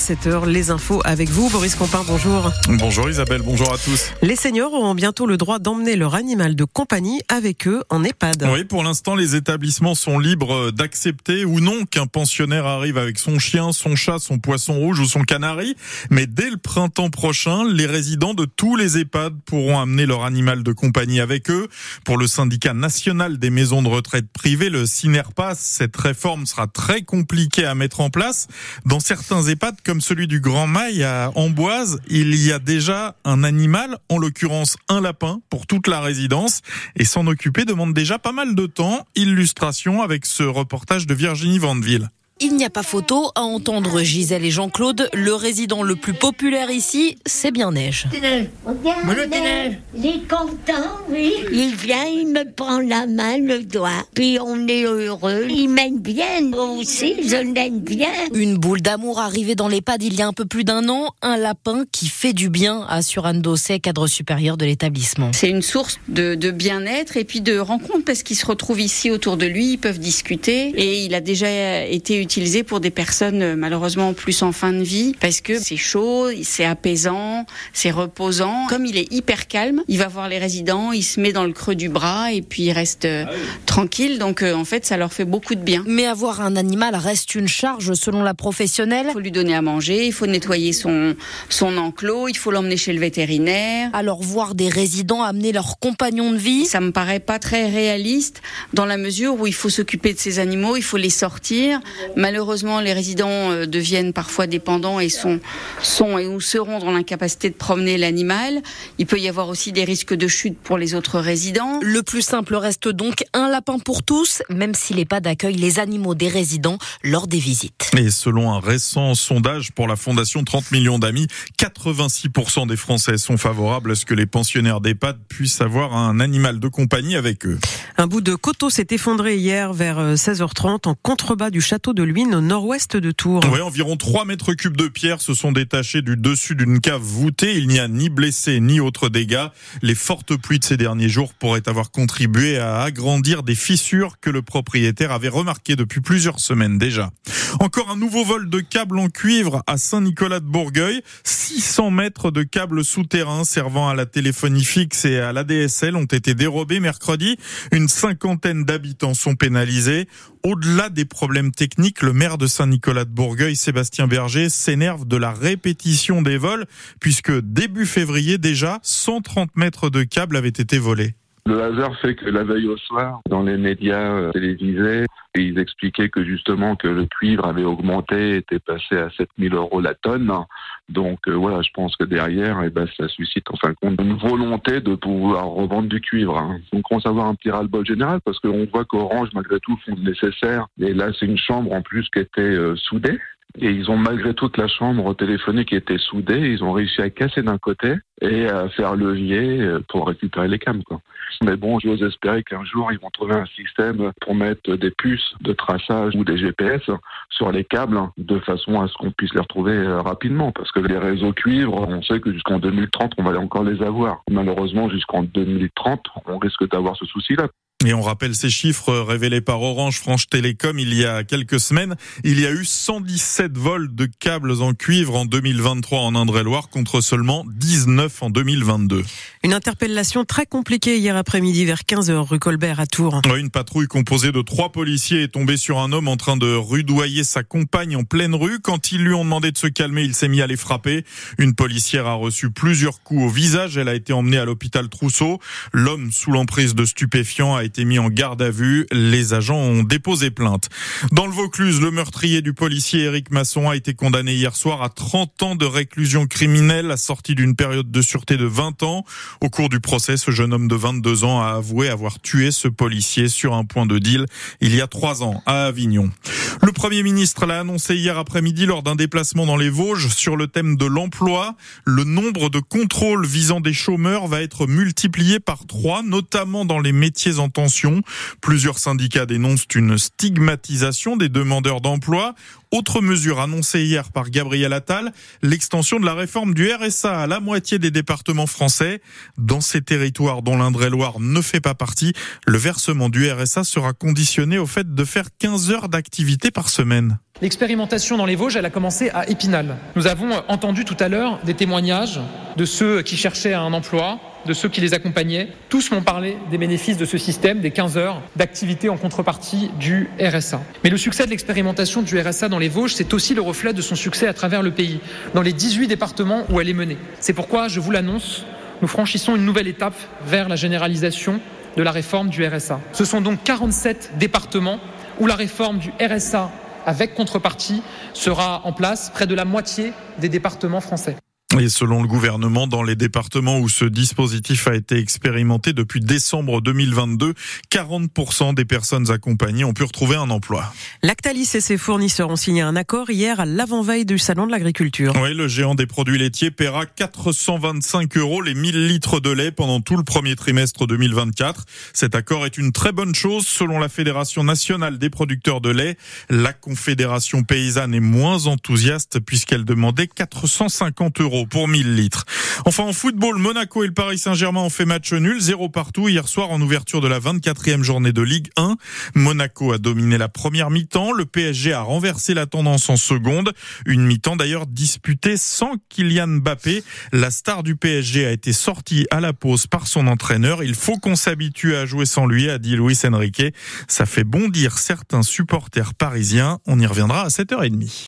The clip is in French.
7h. Les infos avec vous. Boris Compin, bonjour. Bonjour Isabelle, bonjour à tous. Les seniors auront bientôt le droit d'emmener leur animal de compagnie avec eux en EHPAD. Oui, pour l'instant, les établissements sont libres d'accepter ou non qu'un pensionnaire arrive avec son chien, son chat, son poisson rouge ou son canari. Mais dès le printemps prochain, les résidents de tous les EHPAD pourront amener leur animal de compagnie avec eux. Pour le syndicat national des maisons de retraite privées, le CINERPAS, cette réforme sera très compliquée à mettre en place. Dans certains EHPAD, comme celui du Grand Mail à Amboise, il y a déjà un animal, en l'occurrence un lapin, pour toute la résidence. Et s'en occuper demande déjà pas mal de temps. Illustration avec ce reportage de Virginie Vandeville. Il n'y a pas photo à entendre Gisèle et Jean-Claude. Le résident le plus populaire ici, c'est bien Neige. Regarde, il est content, oui. Il vient, il me prend la main, le doigt. Puis on est heureux. Il m'aime bien, moi aussi, je l'aime bien. Une boule d'amour arrivée dans l'EHPAD il y a un peu plus d'un an. Un lapin qui fait du bien, assure Anne Dosset, cadre supérieur de l'établissement. C'est une source de, de bien-être et puis de rencontre parce qu'ils se retrouvent ici autour de lui, ils peuvent discuter. Et il a déjà été utilisé pour des personnes euh, malheureusement plus en fin de vie parce que c'est chaud, c'est apaisant, c'est reposant. Comme il est hyper calme, il va voir les résidents, il se met dans le creux du bras et puis il reste euh, tranquille. Donc euh, en fait, ça leur fait beaucoup de bien. Mais avoir un animal reste une charge selon la professionnelle. Il faut lui donner à manger, il faut nettoyer son, son enclos, il faut l'emmener chez le vétérinaire. Alors voir des résidents amener leurs compagnons de vie, Ça me paraît pas très réaliste dans la mesure où il faut s'occuper de ces animaux, il faut les sortir. Malheureusement, les résidents euh, deviennent parfois dépendants et sont, sont et ou seront dans l'incapacité de promener l'animal. Il peut y avoir aussi des risques de chute pour les autres résidents. le plus simple reste donc un lapin pour tous, même si l'EHPAD accueille les animaux des résidents lors des visites. Et selon un récent sondage pour la Fondation 30 millions d'amis, 86% des Français sont favorables à ce que les pensionnaires d'EHPAD puissent avoir un animal de compagnie avec eux. Un bout de coteau s'est effondré hier vers euh, 16h30 en contrebas du château de Au nord-ouest de Tours. Ouais, environ 3 mètres cubes de pierre se sont détachés du dessus d'une cave voûtée. Il n'y a ni blessés ni autres dégâts. Les fortes pluies de ces derniers jours pourraient avoir contribué à agrandir des fissures que le propriétaire avait remarquées depuis plusieurs semaines déjà. Encore un nouveau vol de câbles en cuivre à Saint-Nicolas de Bourgueil. 600 mètres de câbles souterrains servant à la téléphonie fixe et à l'ADSL ont été dérobés mercredi. Une cinquantaine d'habitants sont pénalisés. Au-delà des problèmes techniques, le maire de Saint-Nicolas de Bourgueil, Sébastien Berger, s'énerve de la répétition des vols, puisque début février déjà, 130 mètres de câbles avaient été volés. Le hasard fait que la veille au soir, dans les médias euh, télévisés, ils expliquaient que justement que le cuivre avait augmenté, était passé à 7000 euros la tonne. Donc euh, voilà, je pense que derrière, eh ben, ça suscite en fin de compte une volonté de pouvoir revendre du cuivre. hein. On commence à avoir un petit ras-le-bol général parce qu'on voit qu'Orange, malgré tout, font le nécessaire. Et là, c'est une chambre en plus qui était euh, soudée. Et ils ont malgré toute la chambre téléphonique était soudée, ils ont réussi à casser d'un côté et à faire levier euh, pour récupérer les câbles. Quoi. Mais bon, j'ose espérer qu'un jour ils vont trouver un système pour mettre des puces de traçage ou des GPS sur les câbles de façon à ce qu'on puisse les retrouver euh, rapidement. Parce que les réseaux cuivre, on sait que jusqu'en 2030, on va encore les avoir. Malheureusement, jusqu'en 2030, on risque d'avoir ce souci-là. Et on rappelle ces chiffres révélés par Orange France Télécom il y a quelques semaines. Il y a eu 117 vols de câbles en cuivre en 2023 en Indre-et-Loire contre seulement 19 en 2022. Une interpellation très compliquée hier après-midi vers 15h rue Colbert à Tours. Une patrouille composée de trois policiers est tombée sur un homme en train de rudoyer sa compagne en pleine rue. Quand ils lui ont demandé de se calmer, il s'est mis à les frapper. Une policière a reçu plusieurs coups au visage. Elle a été emmenée à l'hôpital Trousseau. L'homme sous l'emprise de stupéfiants a été mis en garde à vue. Les agents ont déposé plainte. Dans le Vaucluse, le meurtrier du policier Éric Masson a été condamné hier soir à 30 ans de réclusion criminelle assorti d'une période de sûreté de 20 ans. Au cours du procès, ce jeune homme de 22 ans a avoué avoir tué ce policier sur un point de deal il y a trois ans à Avignon. Le Premier ministre l'a annoncé hier après-midi lors d'un déplacement dans les Vosges sur le thème de l'emploi. Le nombre de contrôles visant des chômeurs va être multiplié par trois, notamment dans les métiers en tension. Plusieurs syndicats dénoncent une stigmatisation des demandeurs d'emploi. Autre mesure annoncée hier par Gabriel Attal, l'extension de la réforme du RSA à la moitié des départements français. Dans ces territoires dont l'Indre-et-Loire ne fait pas partie, le versement du RSA sera conditionné au fait de faire 15 heures d'activité par semaine. L'expérimentation dans les Vosges, elle a commencé à Épinal. Nous avons entendu tout à l'heure des témoignages de ceux qui cherchaient un emploi, de ceux qui les accompagnaient. Tous m'ont parlé des bénéfices de ce système, des 15 heures d'activité en contrepartie du RSA. Mais le succès de l'expérimentation du RSA dans les Vosges, c'est aussi le reflet de son succès à travers le pays, dans les 18 départements où elle est menée. C'est pourquoi, je vous l'annonce, nous franchissons une nouvelle étape vers la généralisation de la réforme du RSA. Ce sont donc 47 départements où la réforme du RSA avec contrepartie sera en place près de la moitié des départements français. Et selon le gouvernement, dans les départements où ce dispositif a été expérimenté depuis décembre 2022, 40% des personnes accompagnées ont pu retrouver un emploi. Lactalis et ses fournisseurs ont signé un accord hier à l'avant-veille du Salon de l'agriculture. Oui, le géant des produits laitiers paiera 425 euros les 1000 litres de lait pendant tout le premier trimestre 2024. Cet accord est une très bonne chose selon la Fédération nationale des producteurs de lait. La Confédération paysanne est moins enthousiaste puisqu'elle demandait 450 pour 1000 litres. Enfin, en football, Monaco et le Paris Saint-Germain ont fait match nul, zéro partout hier soir en ouverture de la 24e journée de Ligue 1. Monaco a dominé la première mi-temps, le PSG a renversé la tendance en seconde. Une mi-temps d'ailleurs disputée sans Kylian Mbappé. La star du PSG a été sortie à la pause par son entraîneur. Il faut qu'on s'habitue à jouer sans lui, a dit Luis Enrique. Ça fait bondir certains supporters parisiens. On y reviendra à 7h30.